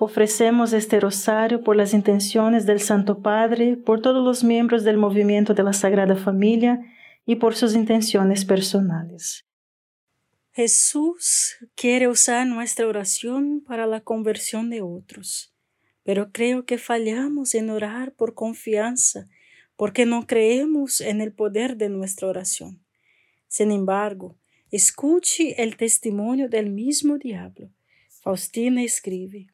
Ofrecemos este rosario por las intenciones del Santo Padre, por todos los miembros del movimiento de la Sagrada Familia y por sus intenciones personales. Jesús quiere usar nuestra oración para la conversión de otros, pero creo que fallamos en orar por confianza porque no creemos en el poder de nuestra oración. Sin embargo, escuche el testimonio del mismo diablo. Faustina escribe,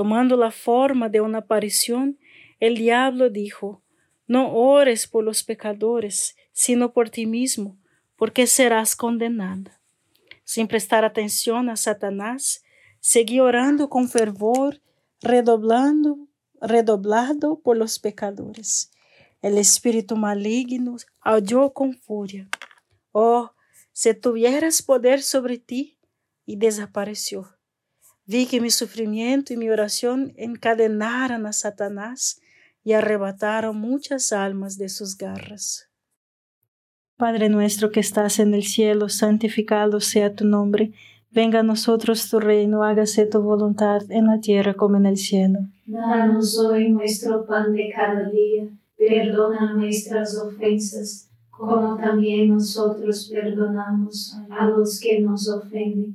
Tomando la forma de una aparición, el diablo dijo, No ores por los pecadores, sino por ti mismo, porque serás condenada. Sin prestar atención a Satanás, seguí orando con fervor, redoblando, redoblado por los pecadores. El espíritu maligno aulló con furia. Oh, si tuvieras poder sobre ti, y desapareció. Vi que mi sufrimiento y mi oración encadenaron a Satanás y arrebataron muchas almas de sus garras. Padre nuestro que estás en el cielo, santificado sea tu nombre. Venga a nosotros tu reino, hágase tu voluntad en la tierra como en el cielo. Danos hoy nuestro pan de cada día, perdona nuestras ofensas, como también nosotros perdonamos a los que nos ofenden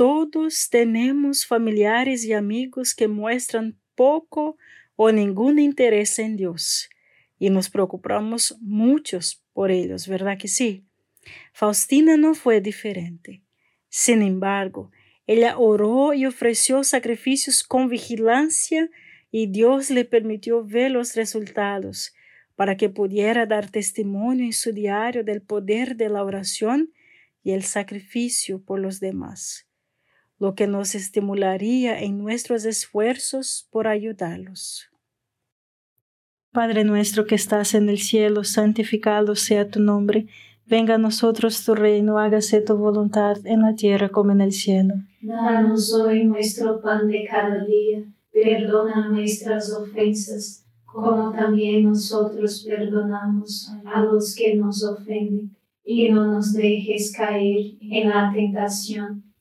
Todos tenemos familiares y amigos que muestran poco o ningún interés en Dios y nos preocupamos muchos por ellos, ¿verdad que sí? Faustina no fue diferente. Sin embargo, ella oró y ofreció sacrificios con vigilancia y Dios le permitió ver los resultados para que pudiera dar testimonio en su diario del poder de la oración y el sacrificio por los demás, lo que nos estimularía en nuestros esfuerzos por ayudarlos. Padre nuestro que estás en el cielo, santificado sea tu nombre, venga a nosotros tu reino, hágase tu voluntad en la tierra como en el cielo. Danos hoy nuestro pan de cada día, perdona nuestras ofensas, como también nosotros perdonamos a los que nos ofenden, y no nos dejes caer en la tentación,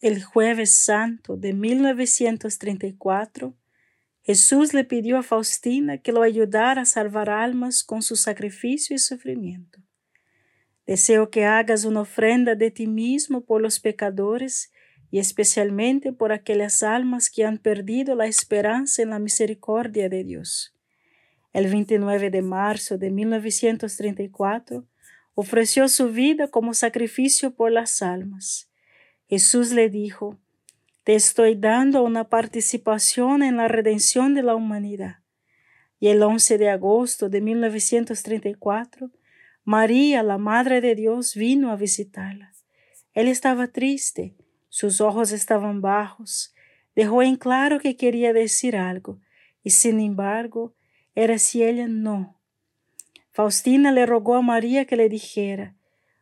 El jueves santo de 1934, Jesús le pidió a Faustina que lo ayudara a salvar almas con su sacrificio y sufrimiento. Deseo que hagas una ofrenda de ti mismo por los pecadores y especialmente por aquellas almas que han perdido la esperanza en la misericordia de Dios. El 29 de marzo de 1934, ofreció su vida como sacrificio por las almas. Jesús le dijo, te estoy dando una participación en la redención de la humanidad. Y el 11 de agosto de 1934, María, la Madre de Dios, vino a visitarla. Él estaba triste, sus ojos estaban bajos, dejó en claro que quería decir algo, y sin embargo, era si ella no. Faustina le rogó a María que le dijera.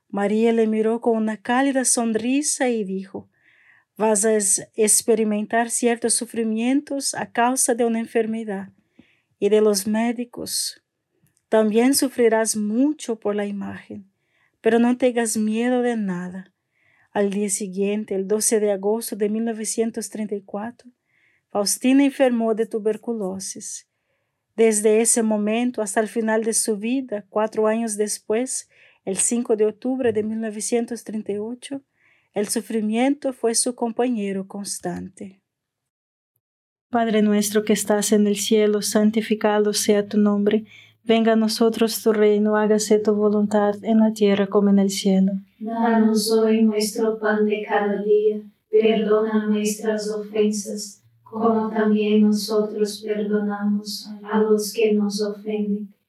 María le miró con una cálida sonrisa y dijo, vas a experimentar ciertos sufrimientos a causa de una enfermedad y de los médicos. También sufrirás mucho por la imagen, pero no tengas miedo de nada. Al día siguiente, el 12 de agosto de 1934, Faustina enfermó de tuberculosis. Desde ese momento hasta el final de su vida, cuatro años después, el 5 de octubre de 1938, el sufrimiento fue su compañero constante. Padre nuestro que estás en el cielo, santificado sea tu nombre. Venga a nosotros tu reino, hágase tu voluntad en la tierra como en el cielo. Danos hoy nuestro pan de cada día, perdona nuestras ofensas, como también nosotros perdonamos a los que nos ofenden,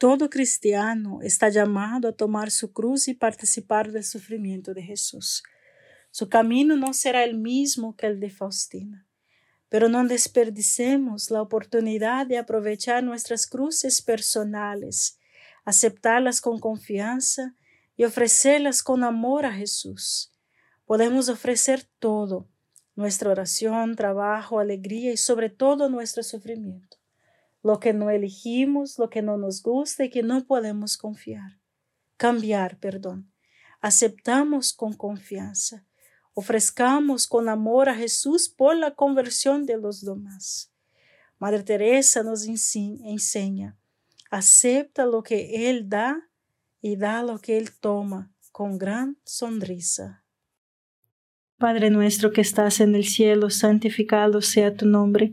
Todo cristiano está llamado a tomar su cruz y participar del sufrimiento de Jesús. Su camino no será el mismo que el de Faustina, pero no desperdicemos la oportunidad de aprovechar nuestras cruces personales, aceptarlas con confianza y ofrecerlas con amor a Jesús. Podemos ofrecer todo, nuestra oración, trabajo, alegría y sobre todo nuestro sufrimiento lo que no elegimos, lo que no nos gusta y que no podemos confiar. Cambiar, perdón. Aceptamos con confianza. Ofrezcamos con amor a Jesús por la conversión de los demás. Madre Teresa nos enseña, acepta lo que Él da y da lo que Él toma con gran sonrisa. Padre nuestro que estás en el cielo, santificado sea tu nombre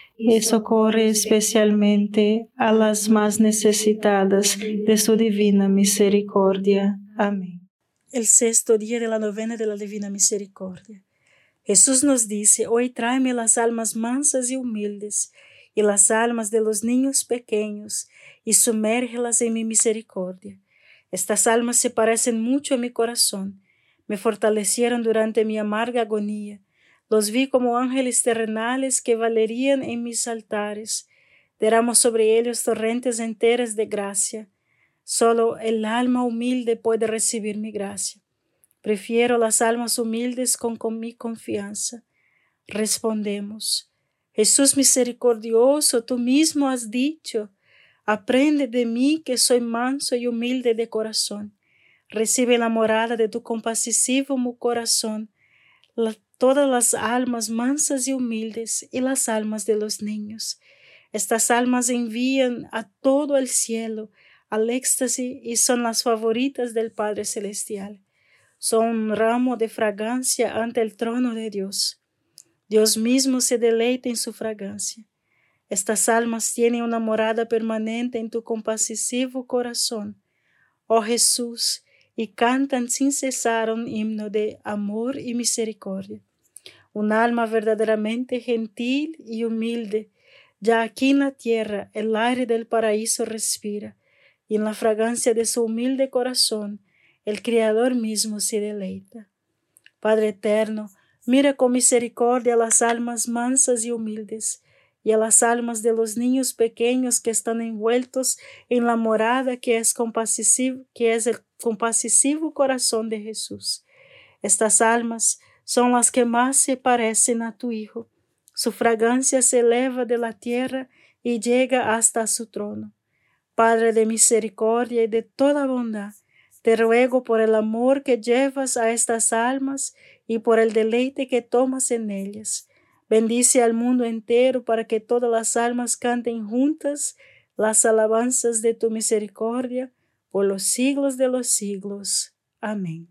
y socorre especialmente a las más necesitadas de su divina misericordia. Amén. El sexto día de la novena de la Divina Misericordia. Jesús nos dice, hoy tráeme las almas mansas y humildes, y las almas de los niños pequeños, y sumérgelas en mi misericordia. Estas almas se parecen mucho a mi corazón, me fortalecieron durante mi amarga agonía, los vi como ángeles terrenales que valerían en mis altares. derramo sobre ellos torrentes enteras de gracia. Solo el alma humilde puede recibir mi gracia. Prefiero las almas humildes con, con mi confianza. Respondemos, Jesús misericordioso, tú mismo has dicho, aprende de mí que soy manso y humilde de corazón. Recibe la morada de tu compasivo corazón, todas las almas mansas y humildes y las almas de los niños. Estas almas envían a todo el cielo al éxtasis y son las favoritas del Padre Celestial. Son un ramo de fragancia ante el trono de Dios. Dios mismo se deleita en su fragancia. Estas almas tienen una morada permanente en tu compasivo corazón, oh Jesús, y cantan sin cesar un himno de amor y misericordia. Un alma verdaderamente gentil y humilde, ya aquí en la tierra el aire del paraíso respira, y en la fragancia de su humilde corazón el Creador mismo se deleita. Padre eterno, mira con misericordia las almas mansas y humildes, y a las almas de los niños pequeños que están envueltos en la morada que es compasivo, que es el compasivo corazón de Jesús. Estas almas son las que más se parecen a tu Hijo. Su fragancia se eleva de la tierra y llega hasta su trono. Padre de misericordia y de toda bondad, te ruego por el amor que llevas a estas almas y por el deleite que tomas en ellas. Bendice al mundo entero para que todas las almas canten juntas las alabanzas de tu misericordia por los siglos de los siglos. Amén.